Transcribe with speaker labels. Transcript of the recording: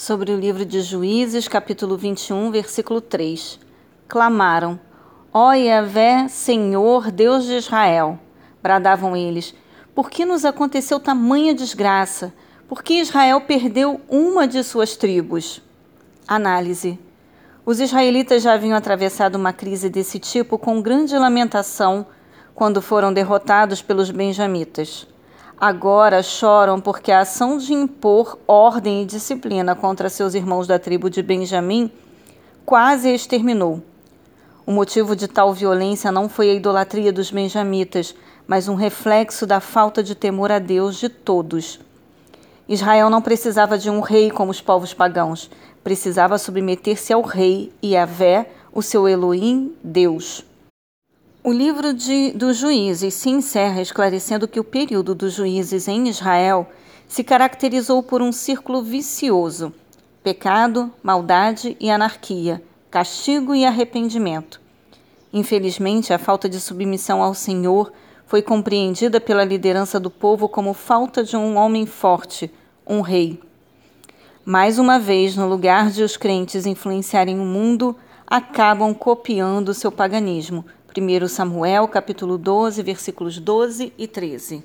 Speaker 1: sobre o livro de Juízes, capítulo 21, versículo 3. Clamaram: Ó Yahvé, Senhor, Deus de Israel! Bradavam eles: Por que nos aconteceu tamanha desgraça? Por que Israel perdeu uma de suas tribos? Análise. Os israelitas já haviam atravessado uma crise desse tipo com grande lamentação quando foram derrotados pelos benjamitas. Agora choram porque a ação de impor ordem e disciplina contra seus irmãos da tribo de Benjamim quase exterminou. O motivo de tal violência não foi a idolatria dos benjamitas, mas um reflexo da falta de temor a Deus de todos. Israel não precisava de um rei como os povos pagãos, precisava submeter-se ao rei e a Vé, o seu Elohim, Deus. O livro de, dos Juízes se encerra esclarecendo que o período dos juízes em Israel se caracterizou por um círculo vicioso: pecado, maldade e anarquia, castigo e arrependimento. Infelizmente, a falta de submissão ao Senhor foi compreendida pela liderança do povo como falta de um homem forte, um rei. Mais uma vez, no lugar de os crentes influenciarem o mundo, acabam copiando seu paganismo 1 Samuel, capítulo 12, versículos 12 e 13.